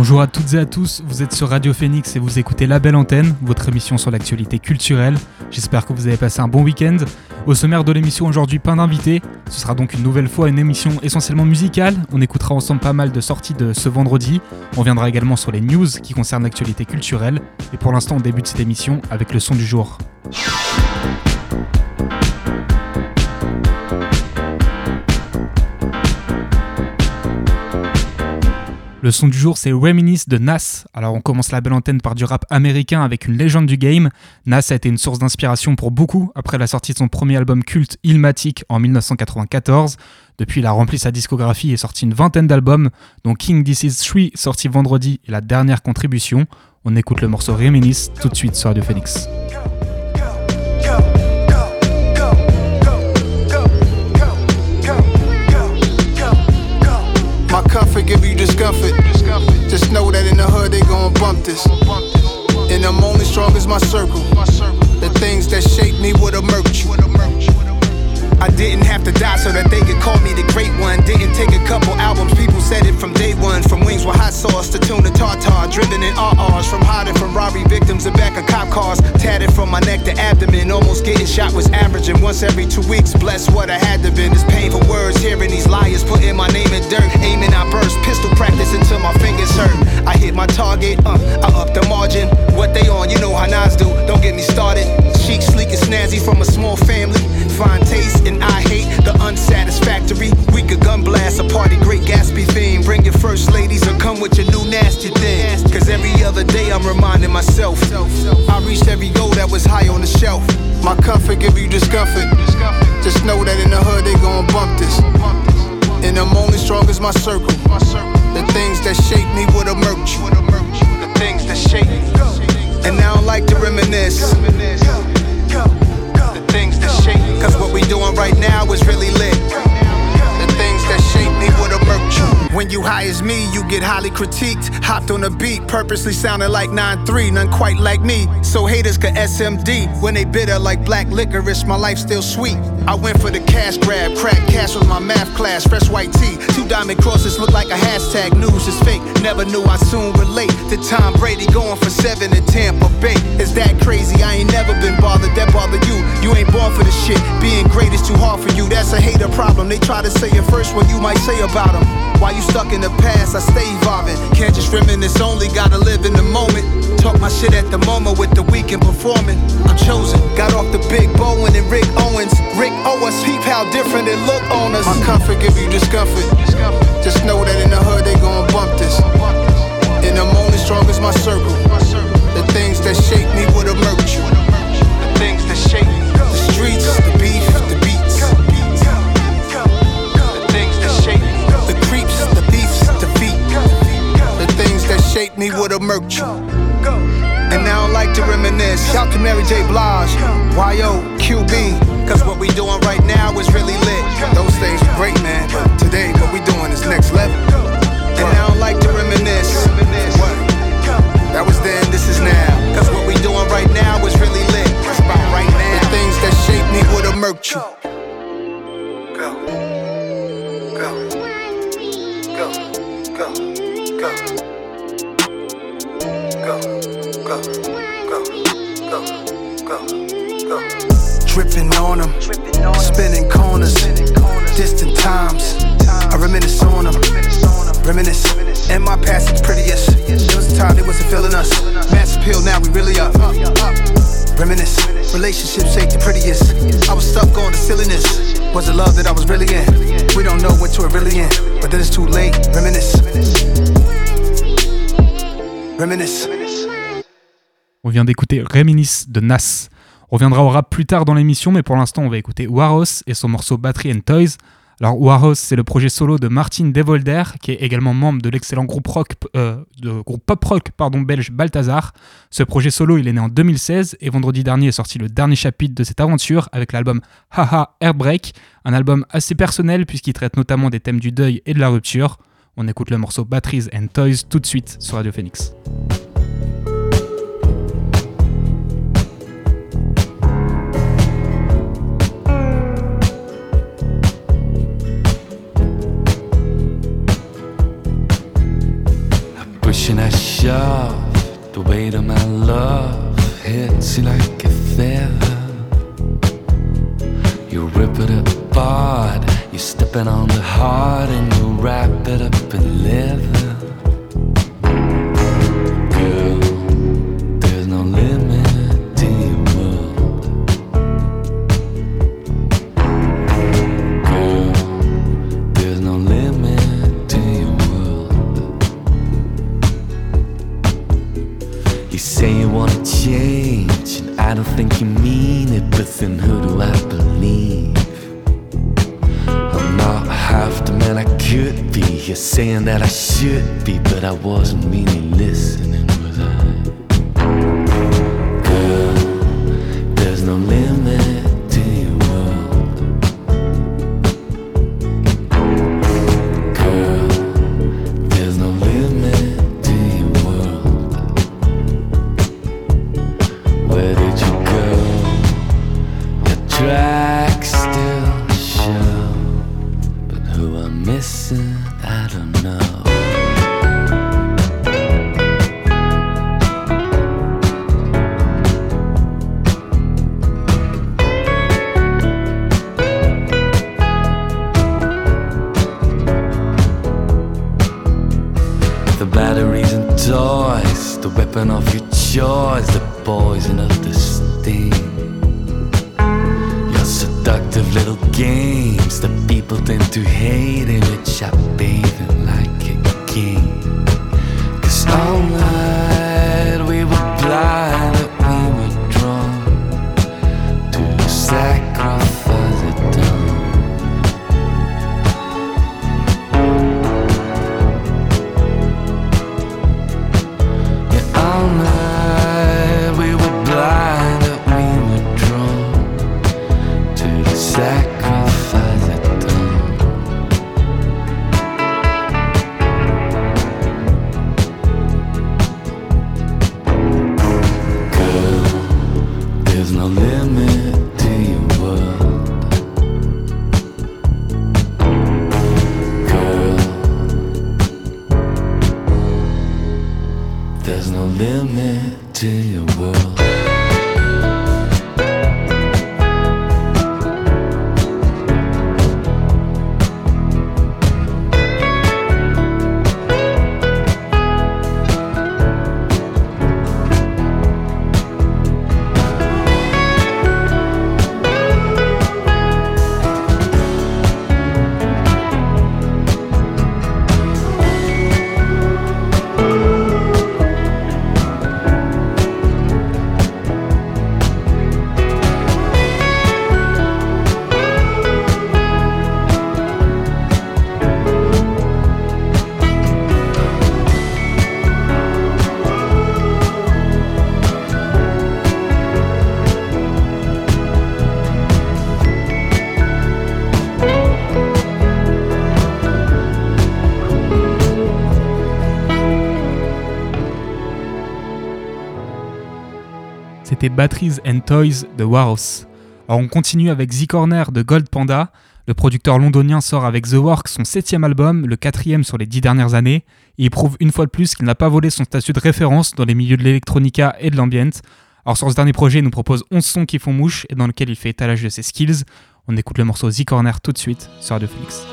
Bonjour à toutes et à tous, vous êtes sur Radio Phoenix et vous écoutez La Belle Antenne, votre émission sur l'actualité culturelle. J'espère que vous avez passé un bon week-end. Au sommaire de l'émission aujourd'hui, plein d'invités. Ce sera donc une nouvelle fois une émission essentiellement musicale. On écoutera ensemble pas mal de sorties de ce vendredi. On viendra également sur les news qui concernent l'actualité culturelle. Et pour l'instant, on débute cette émission avec le son du jour. Le son du jour, c'est Reminisce de Nas. Alors, on commence la belle antenne par du rap américain avec une légende du game. Nas a été une source d'inspiration pour beaucoup après la sortie de son premier album culte Illmatic en 1994. Depuis, il a rempli sa discographie et sorti une vingtaine d'albums, dont King This Is 3 sorti vendredi est la dernière contribution. On écoute le morceau Reminisce tout de suite sur Radio Phoenix. Bump this. And I'm only strong as my circle. The things that shape me would emerge. I didn't have to die so that they could call me the great one. Didn't take a couple albums, people said it from day one. From wings with hot sauce to tuna tartar, driven in RRs. From hiding from robbery victims and back of cop cars. Tatted from my neck to abdomen, almost getting shot was averaging once every two weeks. Bless what I had to been. It's painful words, hearing these liars putting my name in dirt. Aiming, I burst, pistol practice until my fingers hurt. I hit my target, uh, I up the margin. What they on, you know how Nas do. Don't get me started. Chic, sleek, and snazzy from a small family. Fine taste, I hate the unsatisfactory. We could gun blast a party, great Gatsby theme. Bring your first ladies or come with your new nasty thing. Cause every other day I'm reminding myself. I reached every goal that was high on the shelf. My comfort give you discomfort. Just know that in the hood they gon' bump this. And I'm only strong as my circle. The things that shape me would emerge. The things that shape me. And now I like to reminisce. The things that shape. Cause what we doing right now is really lit. The things that shape would emerge. When you high as me, you get highly critiqued. Hopped on a beat, purposely sounding like 9-3, none quite like me. So haters could SMD. When they bitter like black licorice, my life still sweet. I went for the cash grab, crack cash was my math class, fresh white tee. Two diamond crosses look like a hashtag, news is fake. Never knew I soon relate to Tom Brady going for seven in Tampa Bay. Is that crazy? I ain't never been bothered, that bother you. You ain't born for this shit. Being great is too hard for you, that's a hater problem. They try to say it first what you might say about them. Why you stuck in the past? I stay evolving. Can't just reminisce only, gotta live in the moment. Talk my shit at the moment with the weekend performing. I'm chosen. Got off the big Bowen and Rick Owens. Rick Owens, peep how different it look on us. My comfort give you discomfort. Just know that in the hood they gon' bump this. And I'm only strong as my circle. The things that shape me would emerge. The things that shape me would. And I don't like to reminisce. Shout to Mary J. Blige, YO, QB. Cause what we doing right now is really lit. Those things were great, man. But today, what we doing is next level. And I don't like to reminisce. What? That was then, this is now. Cause what we doing right now is really lit. It's right now. The things that shape me would emerge you. Go. Dripping on them, spinning corners, distant times. I reminisce on them, reminisce. And my past is prettiest. There was a time they wasn't feeling us. Mass appeal, now we really up. Reminisce. Relationships ain't the prettiest. I was stuck on the silliness. Was it love that I was really in? We don't know what you're really in, but then it's too late. Reminisce. Reminisce. On vient d'écouter Reminisce de Nas. On reviendra au rap plus tard dans l'émission, mais pour l'instant, on va écouter Waros et son morceau Battery and Toys. Alors Warhouse, c'est le projet solo de Martin Devolder, qui est également membre de l'excellent groupe euh, pop rock belge Balthazar. Ce projet solo, il est né en 2016 et vendredi dernier est sorti le dernier chapitre de cette aventure avec l'album Haha Airbreak, un album assez personnel puisqu'il traite notamment des thèmes du deuil et de la rupture. On écoute le morceau Batteries and Toys tout de suite sur Radio Phoenix. Pushing I shove, the weight of my love hits you like a feather. You rip it apart, you're stepping on the heart and you wrap it up in leather. Batteries and Toys de. Alors on continue avec The Corner de Gold Panda. Le producteur londonien sort avec The Work son septième album, le quatrième sur les dix dernières années, et il prouve une fois de plus qu'il n'a pas volé son statut de référence dans les milieux de l'électronica et de l'ambient. Alors sur ce dernier projet, il nous propose 11 sons qui font mouche et dans lequel il fait étalage de ses skills. On écoute le morceau The Corner tout de suite sur Radio Phoenix.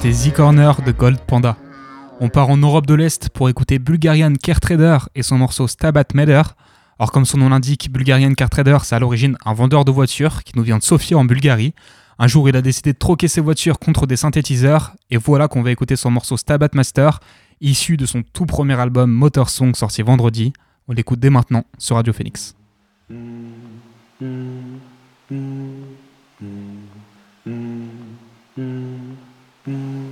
C'était The Corner de Gold Panda. On part en Europe de l'Est pour écouter Bulgarian Car Trader et son morceau Stabat Meder. Or, comme son nom l'indique, Bulgarian Car Trader, c'est à l'origine un vendeur de voitures qui nous vient de Sofia en Bulgarie. Un jour, il a décidé de troquer ses voitures contre des synthétiseurs, et voilà qu'on va écouter son morceau Stabat Master, issu de son tout premier album Motor Song sorti vendredi. On l'écoute dès maintenant sur Radio Phoenix.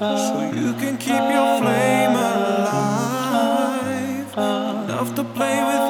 So you can keep your flame alive. Enough to play with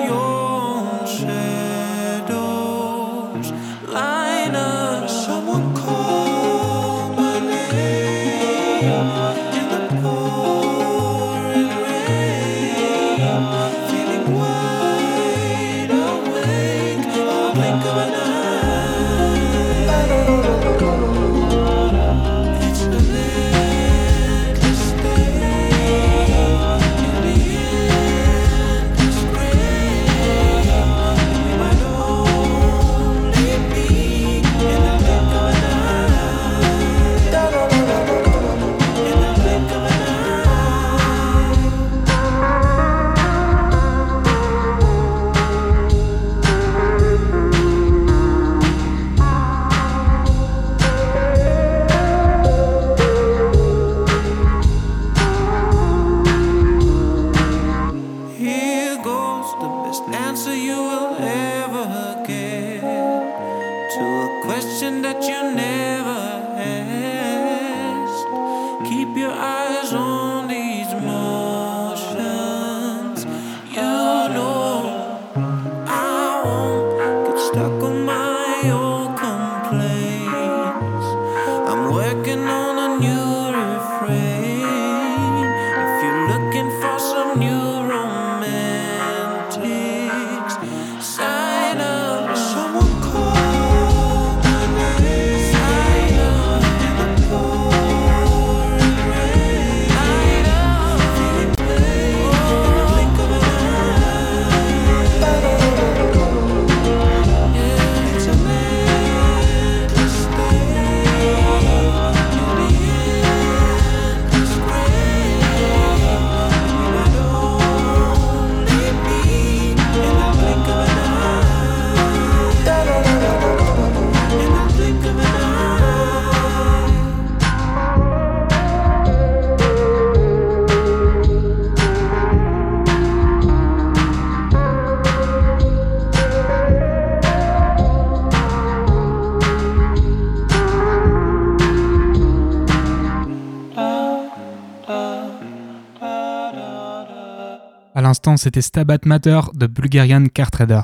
c'était Stabat Mater de Bulgarian Car Trader.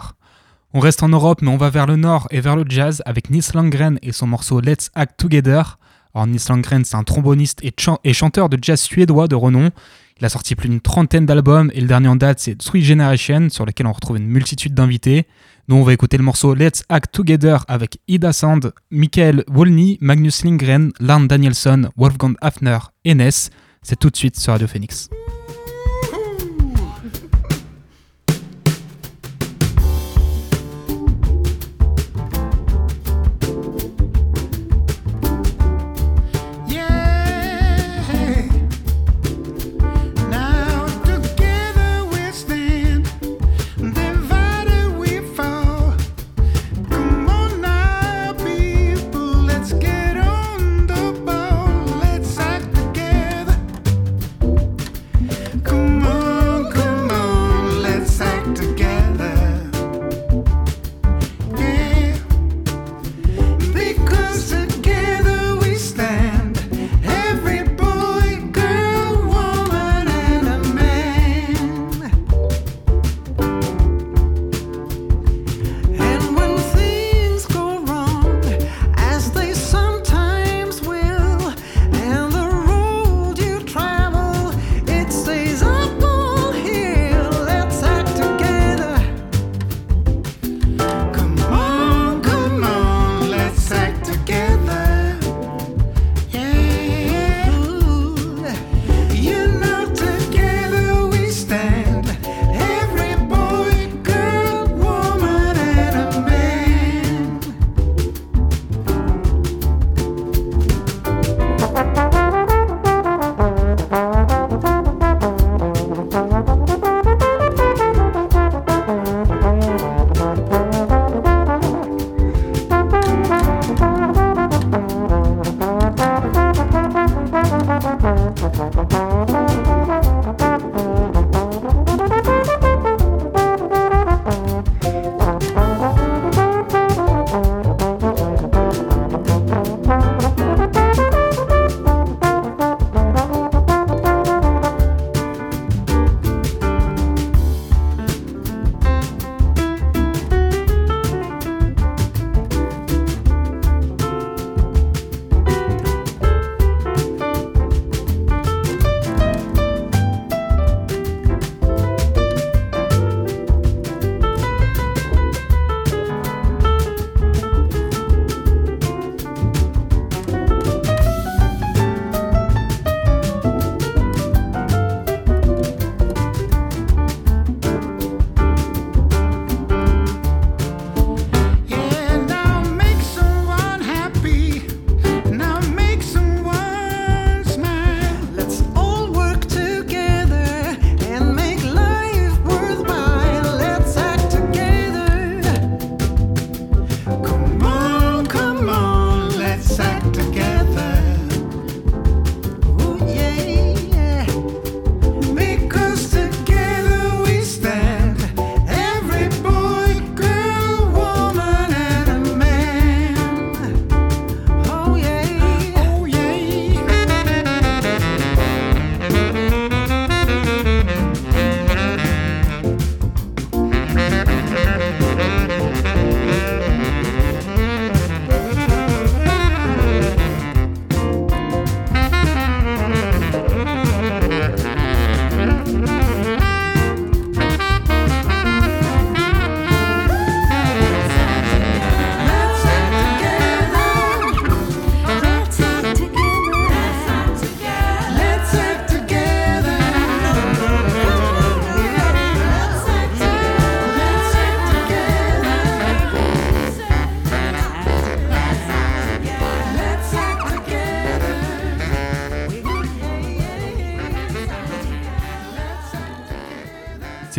On reste en Europe, mais on va vers le nord et vers le jazz avec Nils Landgren et son morceau Let's Act Together. Alors, Nils Landgren, c'est un tromboniste et, chan- et chanteur de jazz suédois de renom. Il a sorti plus d'une trentaine d'albums et le dernier en date, c'est Sweet Generation, sur lequel on retrouve une multitude d'invités. Nous, on va écouter le morceau Let's Act Together avec Ida Sand, Michael Wolny, Magnus Lindgren, Larn Danielson, Wolfgang Hafner et Ness. C'est tout de suite sur Radio Phoenix.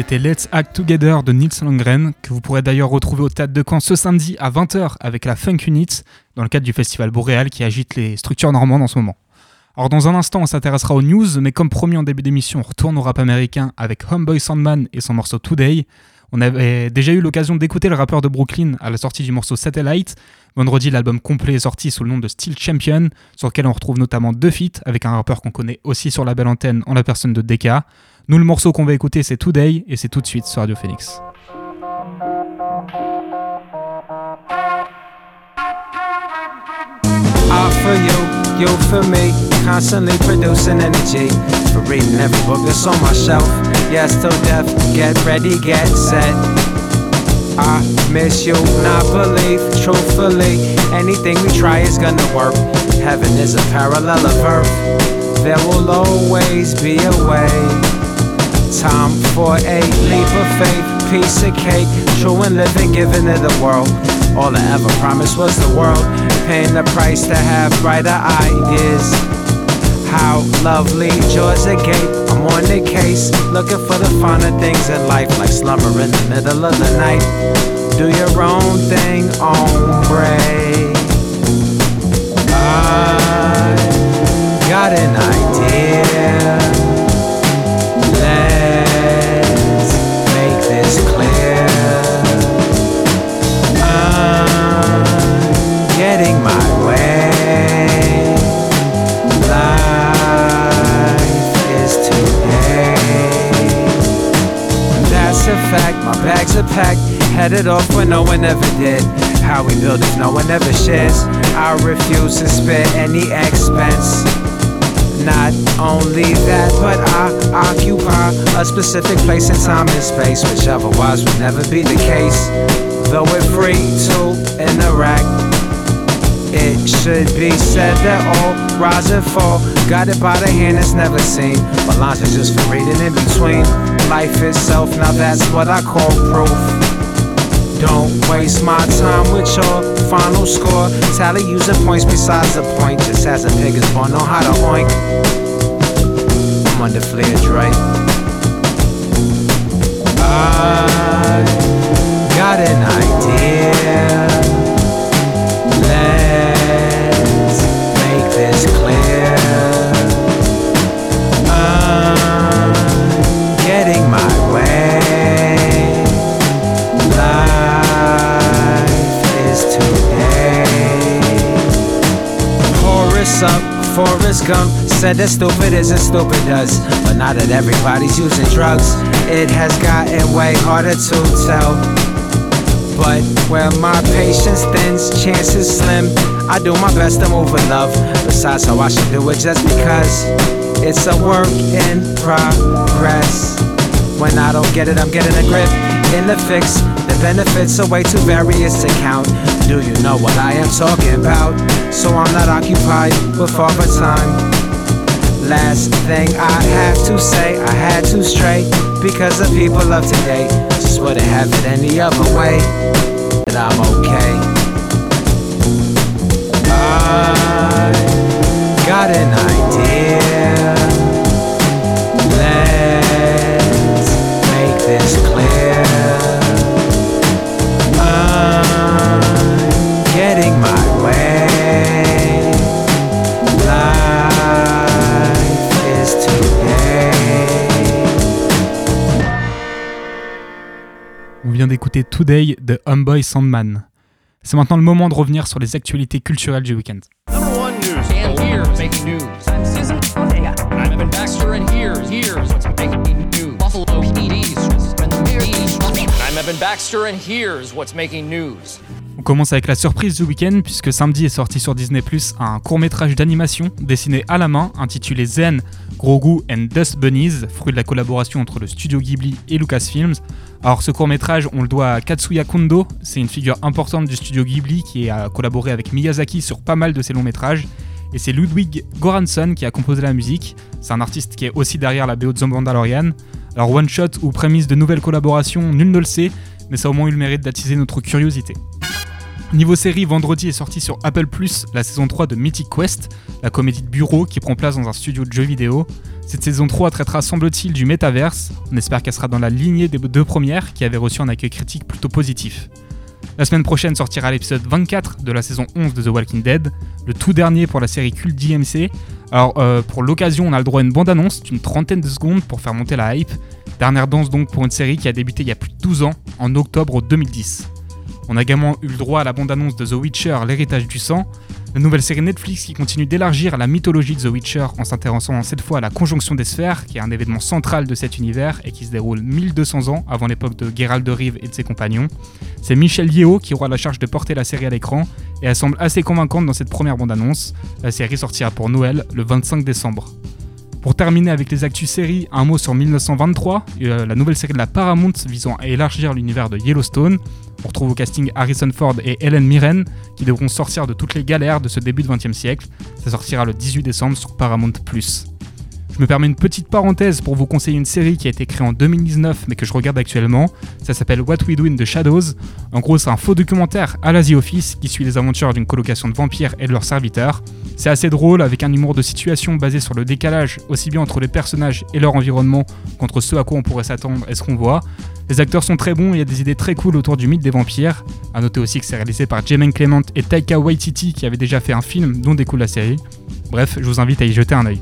C'était Let's Act Together de Nils Landgren, que vous pourrez d'ailleurs retrouver au Théâtre de Caen ce samedi à 20h avec la Funk Unit, dans le cadre du festival Boréal qui agite les structures normandes en ce moment. Alors dans un instant, on s'intéressera aux news, mais comme promis en début d'émission, on retourne au rap américain avec Homeboy Sandman et son morceau Today. On avait déjà eu l'occasion d'écouter le rappeur de Brooklyn à la sortie du morceau Satellite. Vendredi, l'album complet est sorti sous le nom de Steel Champion, sur lequel on retrouve notamment deux feats avec un rappeur qu'on connaît aussi sur la belle antenne en la personne de DK. Nous, le morceau qu'on va écouter, c'est Today, et c'est tout de suite sur Radio Phoenix. For you, you for me. Constantly producing energy. For reading every book that's on my shelf. Yes, till death. Get ready, get set. I miss you, not believe. Truthfully, anything we try is gonna work. Heaven is a parallel of earth. There will always be a way. Time for a leap of faith, piece of cake, true and living, giving it the world. All I ever promised was the world, paying the price to have brighter ideas. How lovely, Georgia Gate. I'm on the case, looking for the finer things in life, like slumber in the middle of the night. Do your own thing, ombre. I got an idea. Bags are packed. Headed off when no one ever did. How we build if no one ever shares. I refuse to spare any expense. Not only that, but I occupy a specific place in time and space, which otherwise would never be the case. Though we're free to interact, it should be said that all rise and fall. Got it by the hand, it's never seen. But lines are just for reading in between. Life itself, now that's what I call proof. Don't waste my time with your final score. Tally using points besides the point. Just as a pig is born, know how to oink. I'm under Flair Dre. I got an idea. Let's said that stupid isn't stupid does. But now that everybody's using drugs, it has gotten way harder to tell. But where my patience thins, chances slim. I do my best to move with love. Besides, how I should do it just because it's a work in progress. When I don't get it, I'm getting a grip in the fix. The benefits are way too various to count. Do you know what I am talking about? So I'm not occupied with all the time. Last thing I have to say, I had to stray because the people of today just wouldn't have it any other way. But I'm okay. I got an idea. Let's make this clear. Vient d'écouter Today de Homeboy Sandman. C'est maintenant le moment de revenir sur les actualités culturelles du week-end. Baxter, and here's what's making news? On commence avec la surprise du week-end puisque samedi est sorti sur Disney un court-métrage d'animation dessiné à la main intitulé Zen, Grogu and Dust Bunnies, fruit de la collaboration entre le studio Ghibli et Lucasfilms. Alors ce court-métrage, on le doit à Katsuya Kondo, c'est une figure importante du studio Ghibli qui a collaboré avec Miyazaki sur pas mal de ses longs métrages. Et c'est Ludwig Göransson qui a composé la musique. C'est un artiste qui est aussi derrière la BO de The. Alors one shot ou prémisse de nouvelles collaborations, nul ne le sait, mais ça a au moins eu le mérite d'attiser notre curiosité. Niveau série, vendredi est sortie sur Apple Plus la saison 3 de Mythic Quest, la comédie de bureau qui prend place dans un studio de jeux vidéo. Cette saison 3 traitera, semble-t-il, du métaverse. On espère qu'elle sera dans la lignée des deux premières qui avaient reçu un accueil critique plutôt positif. La semaine prochaine sortira l'épisode 24 de la saison 11 de The Walking Dead, le tout dernier pour la série culte DMC. Alors, euh, pour l'occasion, on a le droit à une bande-annonce d'une trentaine de secondes pour faire monter la hype. Dernière danse donc pour une série qui a débuté il y a plus de 12 ans, en octobre 2010. On a également eu le droit à la bande-annonce de The Witcher, l'héritage du sang, la nouvelle série Netflix qui continue d'élargir la mythologie de The Witcher en s'intéressant cette fois à la conjonction des sphères, qui est un événement central de cet univers et qui se déroule 1200 ans avant l'époque de Geralt de Rive et de ses compagnons. C'est Michel Yeo qui aura la charge de porter la série à l'écran et elle semble assez convaincante dans cette première bande-annonce. La série sortira pour Noël le 25 décembre. Pour terminer avec les actus séries, un mot sur 1923, euh, la nouvelle série de la Paramount visant à élargir l'univers de Yellowstone. On retrouve au casting Harrison Ford et Helen Mirren qui devront sortir de toutes les galères de ce début de 20e siècle. Ça sortira le 18 décembre sur Paramount+. Je me permets une petite parenthèse pour vous conseiller une série qui a été créée en 2019 mais que je regarde actuellement. Ça s'appelle What We Do in the Shadows. En gros, c'est un faux documentaire à la Office qui suit les aventures d'une colocation de vampires et de leurs serviteurs. C'est assez drôle avec un humour de situation basé sur le décalage aussi bien entre les personnages et leur environnement qu'entre ce à quoi on pourrait s'attendre et ce qu'on voit. Les acteurs sont très bons et il y a des idées très cool autour du mythe des vampires. A noter aussi que c'est réalisé par Jemaine Clement et Taika Waititi qui avaient déjà fait un film dont découle la série. Bref, je vous invite à y jeter un œil.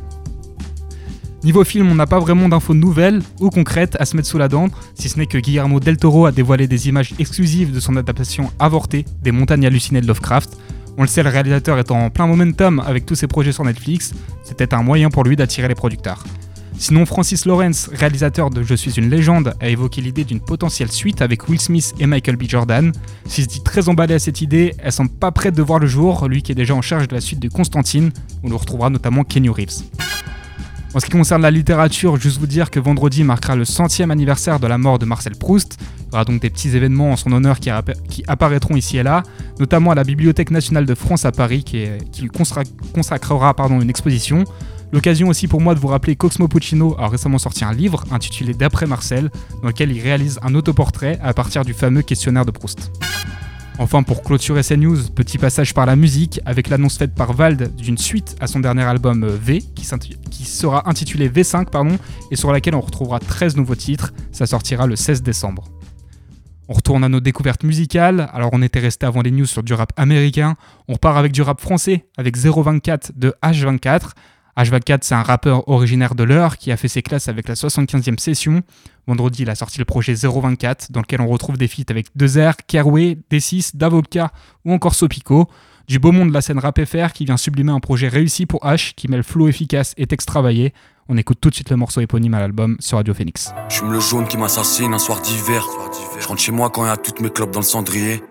Niveau film, on n'a pas vraiment d'infos nouvelles ou concrètes à se mettre sous la dent, si ce n'est que Guillermo del Toro a dévoilé des images exclusives de son adaptation avortée des montagnes hallucinées de Lovecraft. On le sait, le réalisateur étant en plein momentum avec tous ses projets sur Netflix, c'était un moyen pour lui d'attirer les producteurs. Sinon, Francis Lawrence, réalisateur de Je suis une légende, a évoqué l'idée d'une potentielle suite avec Will Smith et Michael B. Jordan. S'il se dit très emballé à cette idée, elle semble pas prête de voir le jour, lui qui est déjà en charge de la suite de Constantine, où l'on retrouvera notamment Kenny Reeves. En ce qui concerne la littérature, juste vous dire que vendredi marquera le centième anniversaire de la mort de Marcel Proust. Il y aura donc des petits événements en son honneur qui, apparaîtront ici et là, notamment à la Bibliothèque nationale de France à Paris qui, consacrera une exposition. L'occasion aussi pour moi de vous rappeler qu'Oxmo Puccino a récemment sorti un livre intitulé D'après Marcel, dans lequel il réalise un autoportrait à partir du fameux questionnaire de Proust. Enfin, pour clôturer ces news, petit passage par la musique avec l'annonce faite par Vald d'une suite à son dernier album euh, V, qui, sera intitulé V5, pardon, et sur laquelle on retrouvera 13 nouveaux titres. Ça sortira le 16 décembre. On retourne à nos découvertes musicales. Alors, on était resté avant les news sur du rap américain. On repart avec du rap français, avec 024 de H24. H24, c'est un rappeur originaire de l'heure qui a fait ses classes avec la 75e session. Vendredi, il a sorti le projet 024, dans lequel on retrouve des feats avec 2R, Kerway, D6, Davoka ou encore Sopico. Du beau monde de la scène rap FR qui vient sublimer un projet réussi pour H qui mêle flow efficace et texte travaillé. On écoute tout de suite le morceau éponyme à l'album sur Radio Phoenix. Je fume le jaune qui m'assassine un soir d'hiver. Je rentre chez moi quand il y a toutes mes clopes dans le cendrier.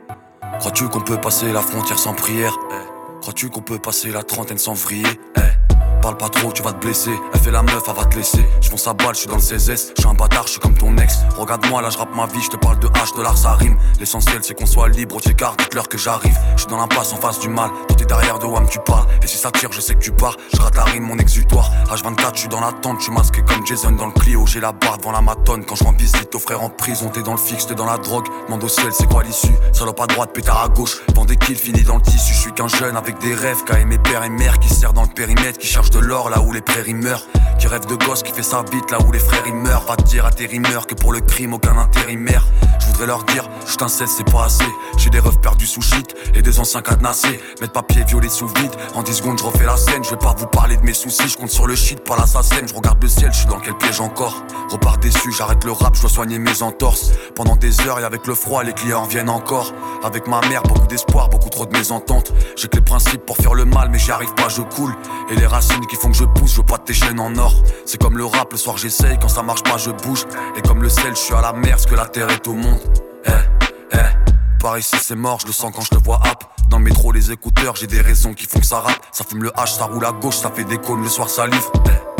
Crois-tu qu'on peut passer la frontière sans prière? Eh. Crois-tu qu'on peut passer la trentaine sans vriller? Eh. Parle pas trop, tu vas te blesser. Elle fait la meuf, elle va te laisser. Je fonce à balle, je suis dans le 16S. Je suis un bâtard, je suis comme ton ex. Regarde-moi, là je rappe ma vie, je te parle de H, de l'art, ça rime. L'essentiel c'est qu'on soit libre, au car dites-leur que j'arrive. Je suis dans l'impasse en face du mal. Toi t'es derrière de Wam, tu parles. Et si ça tire, je sais que tu pars. Je rate la rime, mon exutoire. H24, je suis dans l'attente, je suis masqué comme Jason dans le Clio. J'ai la barre devant la matonne. Quand je rends visite aux frères en prison, t'es dans le fixe, t'es dans la drogue. Demande au ciel, c'est quoi l'issue? Salope à droite, pétard à gauche. Vend des kills, fini dans le tissu. Je suis qu'un jeune avec des rêves, qu'a aimé père et mère, qui sert dans le périmètre, qui cherche de l'or là où les prairies meurent. Qui rêve de gosse, qui fait sa bite là où les frères ils meurent. Va dire à tes rimeurs que pour le crime, aucun intérimaire. Je voudrais leur dire, je t'inceste, c'est pas assez. J'ai des refs perdus sous shit et des anciens cadenassés. Mettre papier violet sous vide. En 10 secondes, je refais la scène. Je vais pas vous parler de mes soucis. Je compte sur le shit, pas l'assassin. Je regarde le ciel, je suis dans quel piège encore? Repars déçu, j'arrête le rap, je dois soigner mes entorses. Pendant des heures et avec le froid, les clients viennent encore. Avec ma mère, beaucoup d'espoir, beaucoup trop de mésententes. J'ai que les principes pour faire le mal, mais j'y arrive pas, je coule. Et les racines qui font que je pousse, je veux pas tes chaînes en or. C'est comme le rap, le soir j'essaye, quand ça marche pas, je bouge. Et comme le sel, je suis à la mer, ce que la terre est au monde. Eh, eh. Par ici c'est mort, je le sens quand je te vois hap. Dans le métro, les écouteurs, j'ai des raisons qui font que ça rappe. Ça fume le H, ça roule à gauche, ça fait des cônes, le soir ça livre. Eh.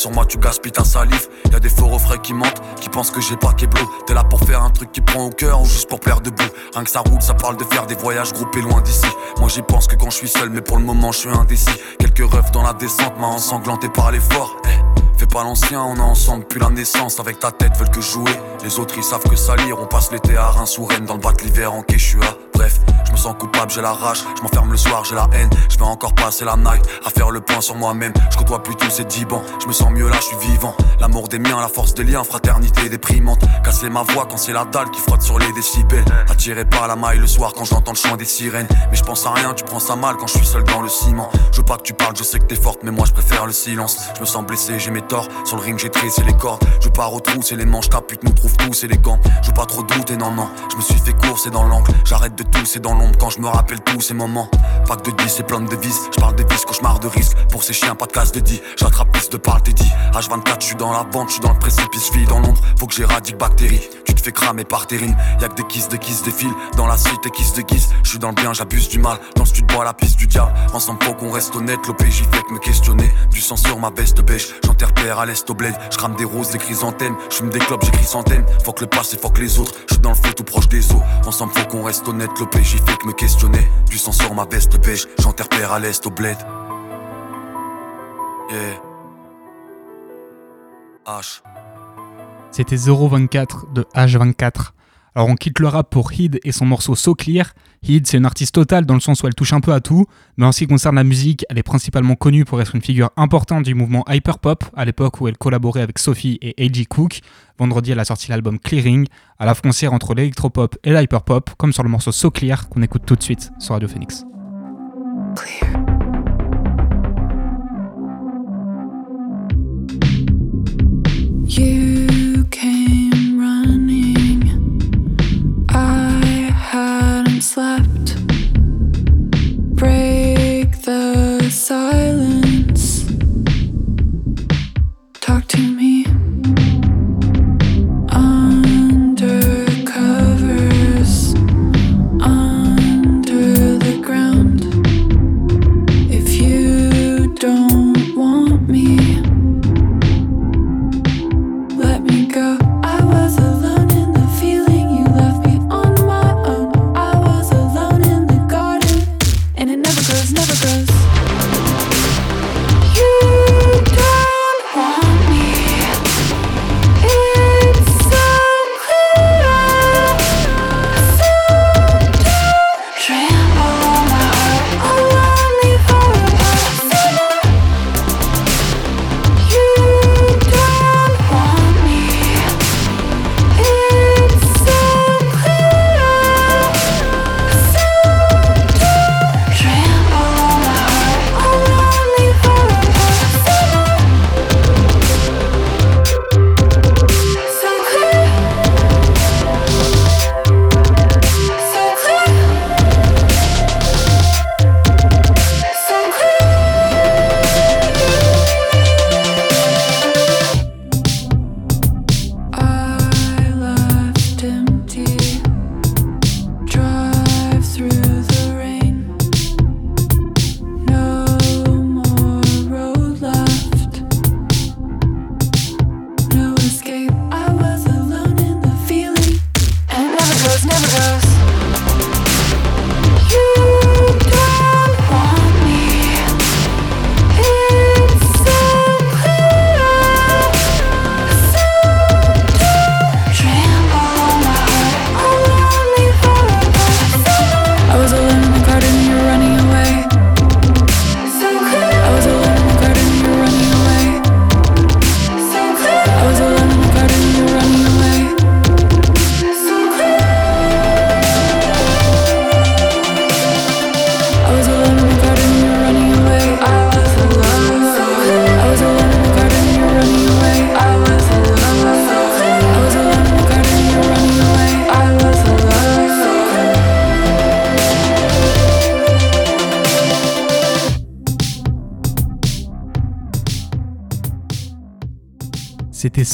Sur moi tu gaspilles ta salive. Y a des faux refrains qui mentent Qui pensent que j'ai pas keblo T'es là pour faire un truc qui prend au cœur Ou juste pour plaire debout. Rien que ça roule ça parle de faire des voyages groupés loin d'ici. Moi j'y pense que quand je suis seul Mais pour le moment je suis indécis. Quelques refs dans la descente M'a ensanglanté par l'effort Eh, Fais pas l'ancien, on est ensemble depuis la naissance Avec ta tête veulent que jouer Les autres ils savent que salir On passe l'été à Reims ou Dans le bas de l'hiver en Quechua Bref, Je me sens coupable, j'ai la rage. Je m'enferme le soir, j'ai la haine. Je vais encore passer la night à faire le point sur moi-même. Je côtoie plus tous ces dibans. Je me sens mieux là, je suis vivant. L'amour des miens, la force des liens, fraternité déprimante. Casser ma voix quand c'est la dalle qui frotte sur les décibels. Attiré par la maille le soir quand j'entends le chant des sirènes. Mais je pense à rien, tu prends ça mal quand je suis seul dans le ciment. Je veux pas que tu parles, je sais que t'es forte, mais moi je préfère le silence. Je me sens blessé, j'ai mes Sur le ring, j'ai tressé les cordes. Je pars au trou, c'est les manches, ta pute nous trouve tous élégants. Je pas trop douter, non, non. Je me suis fait court, c'est dans l'angle. J'arrête de tousser dans l'ombre quand je me rappelle tous ces moments. Que de 10 et plein de vis. Je parle de vis, cauchemar de risque. Pour ces chiens, pas de casse de 10. J'attrape plus de parle, t'es dit. H24, je suis dans la vente, je suis dans le précipice, je dans l'ombre. Faut que j'éradique bactéries. Tu te fais cramer par tes. Y'a que des kisses, des kisses, des fils. Dans la suite, des kisses de guise. Je suis dans le bien, j'abuse du mal. Dans le stud, bois la piste du diable. Ensemble, faut qu'on reste honnête. L'OPJ fait que me questionner. Du sang sur ma veste beige. J'enterre à l'est au bled. Je crame des roses, des chrysanthèmes. Je fume des clopes, j'écris centaines. Faut que le passé, faut que les autres. Je suis dans le feu tout proche des eaux. Ensemble, faut qu'on reste honnête. L'OPJ fait que me questionner. Du sang sur ma veste beige. J'enterre à l'est au bled. Yeah. H. C'était 024 de H24. Alors on quitte le rap pour Hid et son morceau So Clear. Hid c'est une artiste totale dans le sens où elle touche un peu à tout, mais en ce qui concerne la musique, elle est principalement connue pour être une figure importante du mouvement hyperpop, à l'époque où elle collaborait avec Sophie et A.G. Cook. Vendredi elle a sorti l'album Clearing, à la frontière entre l'électropop et l'hyperpop, comme sur le morceau So Clear qu'on écoute tout de suite sur Radio Phoenix. You slept. Break the silence. Talk to me.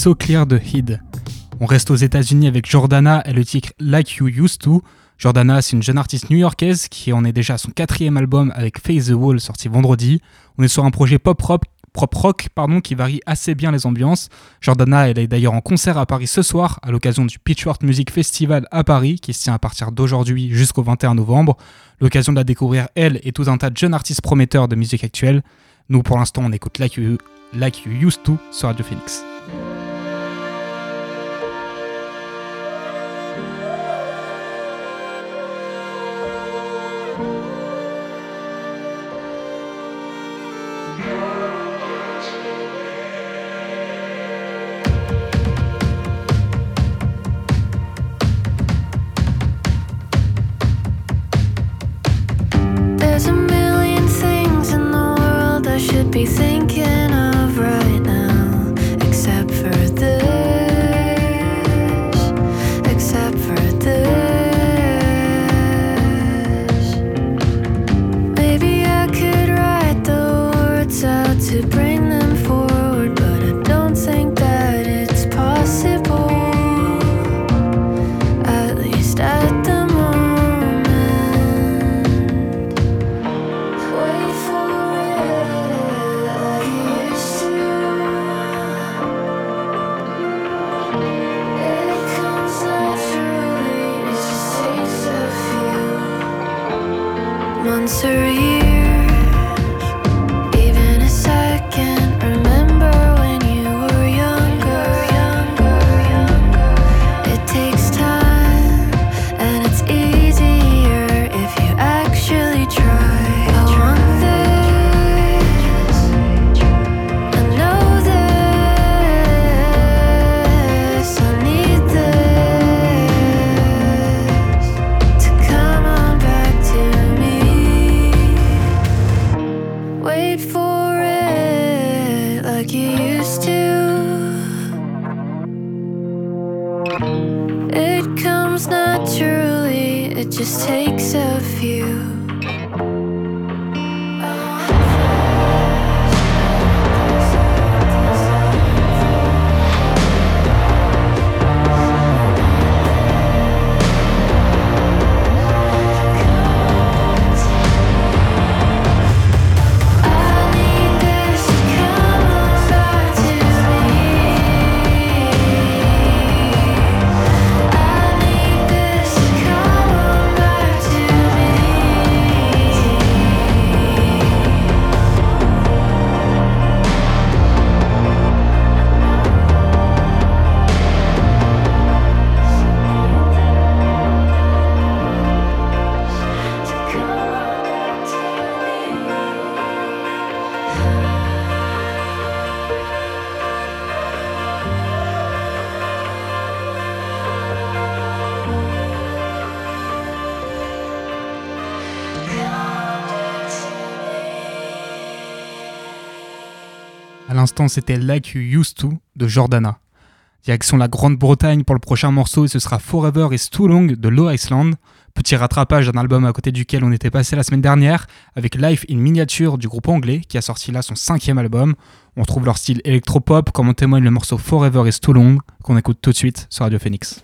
So Clear de Hid. On reste aux États-Unis avec Jordana et le titre Like You Used To. Jordana, c'est une jeune artiste new-yorkaise qui en est déjà à son quatrième album avec Face the Wall sorti vendredi. On est sur un projet pop rock, pop rock pardon, qui varie assez bien les ambiances. Jordana, elle est d'ailleurs en concert à Paris ce soir à l'occasion du Pitchfork Music Festival à Paris qui se tient à partir d'aujourd'hui jusqu'au 21 novembre. L'occasion de la découvrir, elle et tout un tas de jeunes artistes prometteurs de musique actuelle. Nous, pour l'instant, on écoute Like You, like you Used To sur Radio Phoenix. C'était Like You Used To de Jordana. Direction la Grande-Bretagne pour le prochain morceau et ce sera Forever is Too Long de Low Iceland. Petit rattrapage d'un album à côté duquel on était passé la semaine dernière avec Life in Miniature du groupe anglais qui a sorti là son cinquième album. On retrouve leur style électropop comme en témoigne le morceau Forever is Too Long qu'on écoute tout de suite sur Radio Phoenix.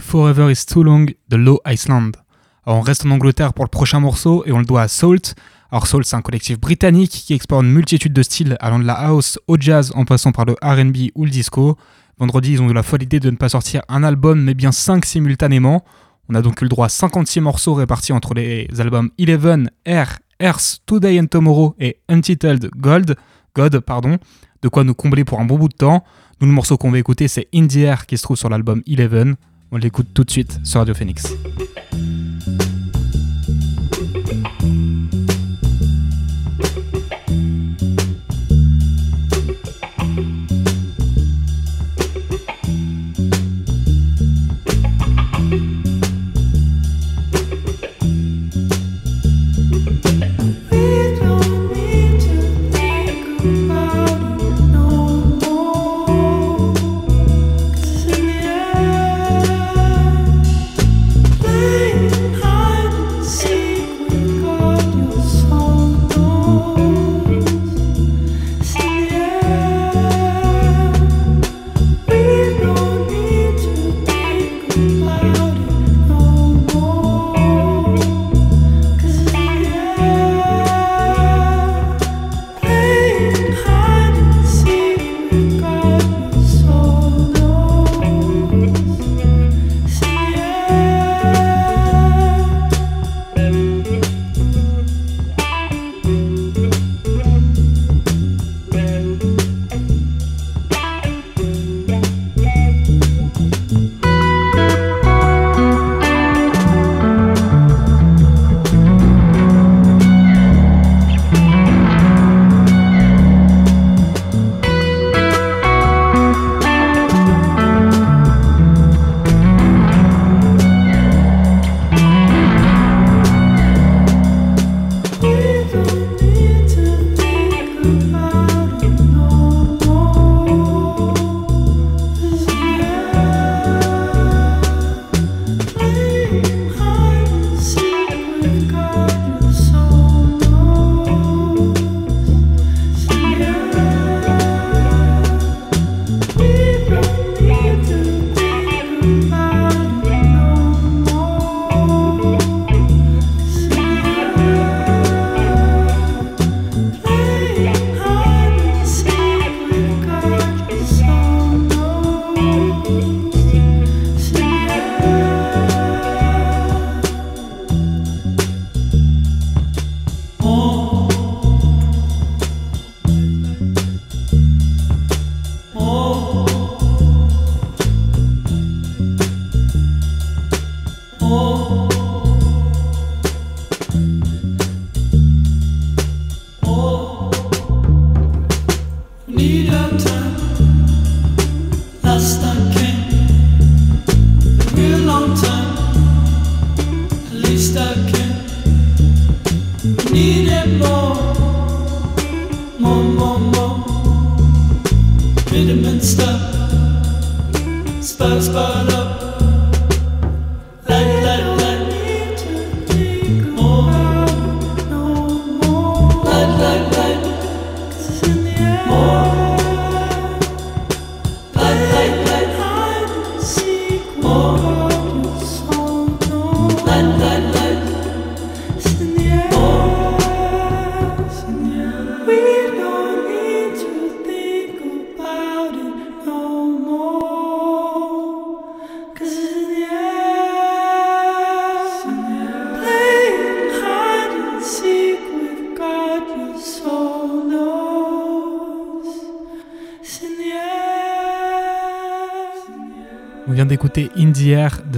Forever is Too Long de Low Iceland. Alors on reste en Angleterre pour le prochain morceau et on le doit à Salt. Alors Salt, c'est un collectif britannique qui explore une multitude de styles allant de la house au jazz en passant par le RB ou le disco. Vendredi, ils ont eu la folle idée de ne pas sortir un album mais bien 5 simultanément. On a donc eu le droit à 56 morceaux répartis entre les albums Eleven, Air, Earth, Today and Tomorrow et Untitled Gold, God, pardon, de quoi nous combler pour un bon bout de temps. Nous, le morceau qu'on va écouter, c'est In Air qui se trouve sur l'album Eleven. On l'écoute tout de suite sur Radio Phoenix.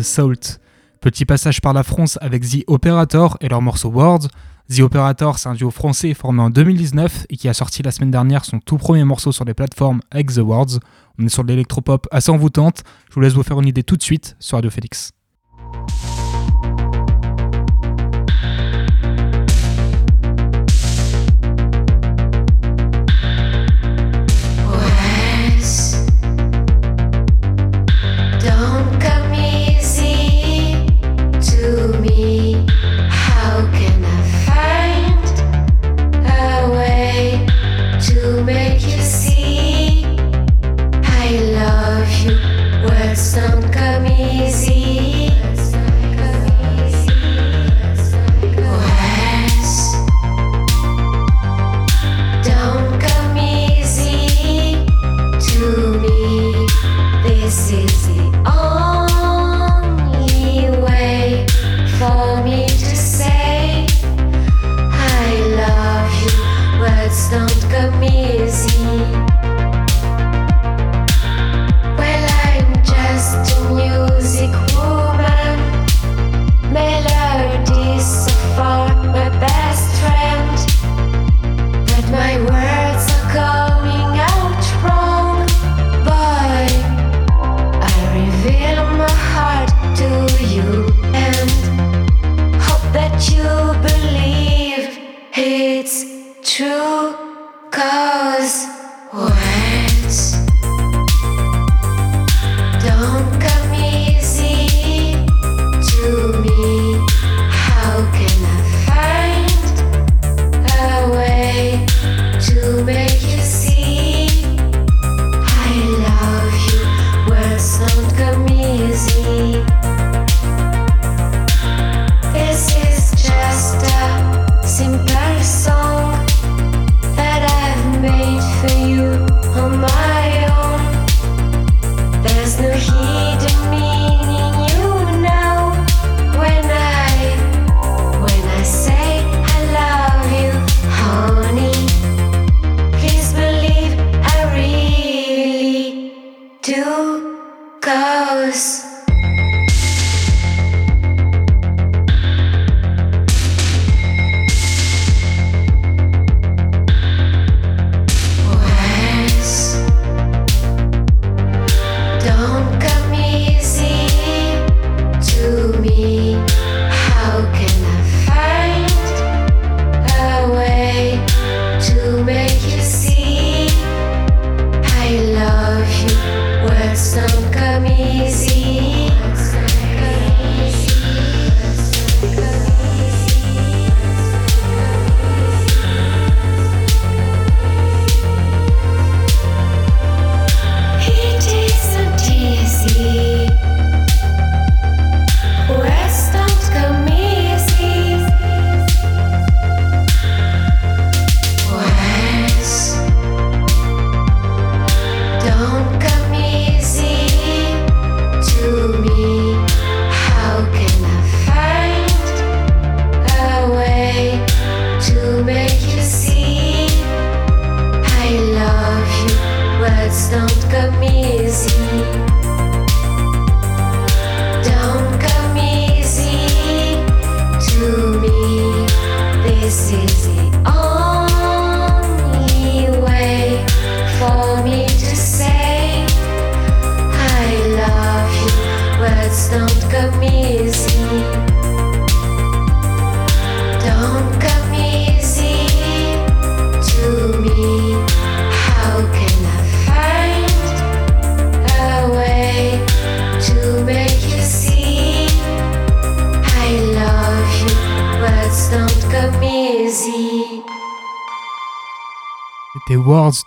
Salt. Petit passage par la France avec The Operator et leur morceau Words. The Operator, c'est un duo français formé en 2019 et qui a sorti la semaine dernière son tout premier morceau sur les plateformes avec The Words. On est sur de l'électropop assez envoûtante. Je vous laisse vous faire une idée tout de suite sur Radio Félix.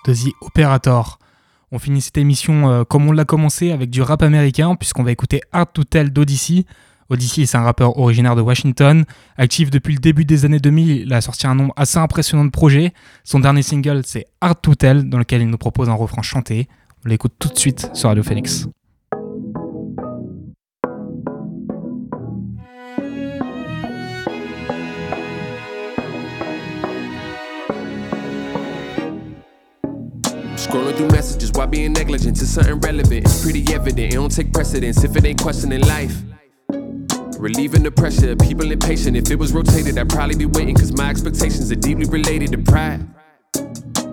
De The Operator. On finit cette émission euh, comme on l'a commencé avec du rap américain, puisqu'on va écouter Hard to Tell d'Odyssey. Odyssey, c'est un rappeur originaire de Washington. Actif depuis le début des années 2000, il a sorti un nombre assez impressionnant de projets. Son dernier single, c'est Hard to Tell, dans lequel il nous propose un refrain chanté. On l'écoute tout de suite sur Radio Phoenix. Scrolling through messages while being negligent to something relevant. It's pretty evident, it don't take precedence if it ain't questioning life. Relieving the pressure, people impatient. If it was rotated, I'd probably be waiting, cause my expectations are deeply related to pride.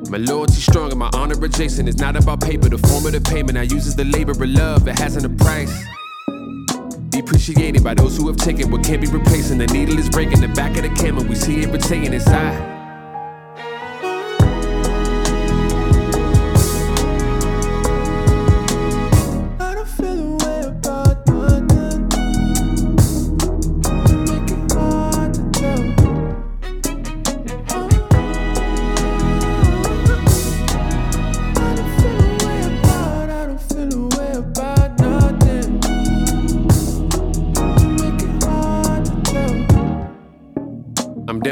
My loyalty strong and my honor adjacent. It's not about paper, the form of the payment I use is the labor of love that hasn't a price. Depreciated by those who have taken what can't be replaced, and the needle is breaking the back of the camera. We see it retaining inside.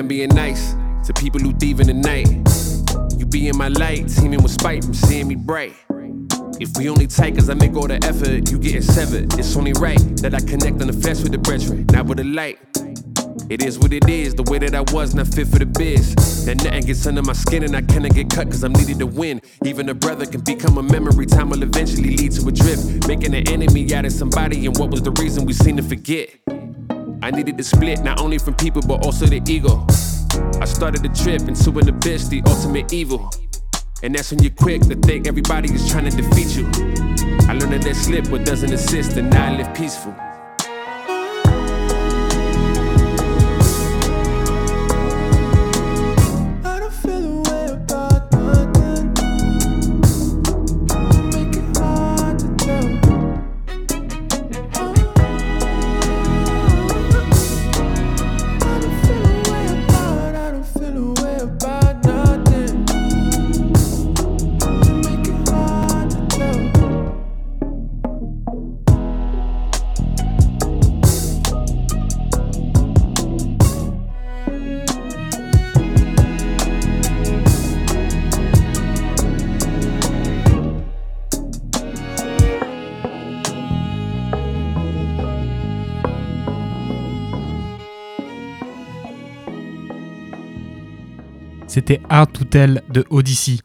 Being nice to people who thieve in the night. You be in my light, teaming with spite from seeing me bright. If we only tight cause I make all the effort, you getting severed. It's only right that I connect on the flesh with the brethren, not with the light. It is what it is, the way that I was, not fit for the biz. That nothing gets under my skin and I cannot get cut cause I'm needed to win. Even a brother can become a memory, time will eventually lead to a drift. Making an enemy out of somebody, and what was the reason we seem to forget? I needed to split not only from people but also the ego. I started the trip into an abyss, the ultimate evil. And that's when you're quick to think everybody is trying to defeat you. I learned that that slip what doesn't assist, and now I live peaceful. C'était Hard to Tell de Odyssey.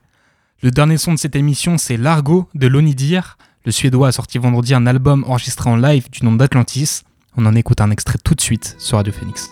Le dernier son de cette émission, c'est Largo de Lonidir. Le Suédois a sorti vendredi un album enregistré en live du nom d'Atlantis. On en écoute un extrait tout de suite sur Radio Phoenix.